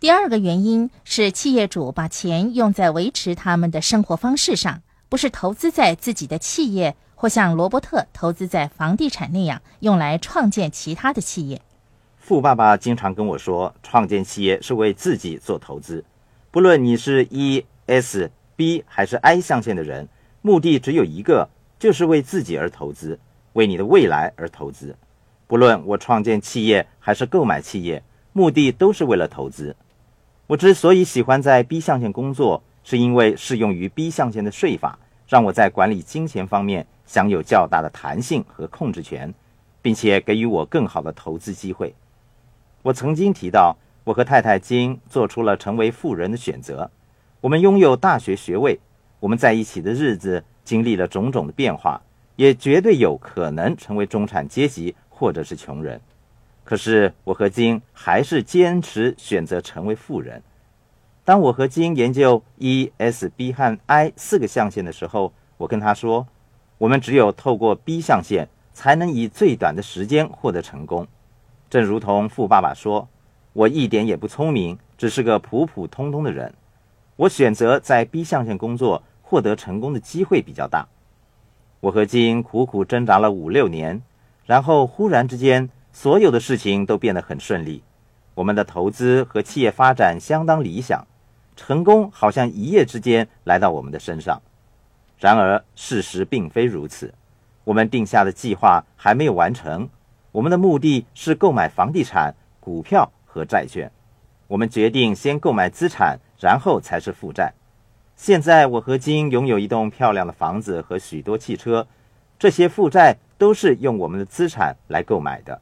第二个原因是企业主把钱用在维持他们的生活方式上，不是投资在自己的企业，或像罗伯特投资在房地产那样用来创建其他的企业。富爸爸经常跟我说，创建企业是为自己做投资。不论你是 E、S、B 还是 I 象限的人，目的只有一个，就是为自己而投资，为你的未来而投资。不论我创建企业还是购买企业，目的都是为了投资。我之所以喜欢在 B 象限工作，是因为适用于 B 象限的税法，让我在管理金钱方面享有较大的弹性和控制权，并且给予我更好的投资机会。我曾经提到，我和太太金做出了成为富人的选择。我们拥有大学学位，我们在一起的日子经历了种种的变化，也绝对有可能成为中产阶级或者是穷人。可是我和金还是坚持选择成为富人。当我和金研究 E、S、B 和 I 四个象限的时候，我跟他说：“我们只有透过 B 象限，才能以最短的时间获得成功。”正如同富爸爸说：“我一点也不聪明，只是个普普通通的人。我选择在 B 象限工作，获得成功的机会比较大。”我和金苦苦挣扎了五六年，然后忽然之间。所有的事情都变得很顺利，我们的投资和企业发展相当理想，成功好像一夜之间来到我们的身上。然而事实并非如此，我们定下的计划还没有完成。我们的目的是购买房地产、股票和债券。我们决定先购买资产，然后才是负债。现在我和金拥有一栋漂亮的房子和许多汽车，这些负债都是用我们的资产来购买的。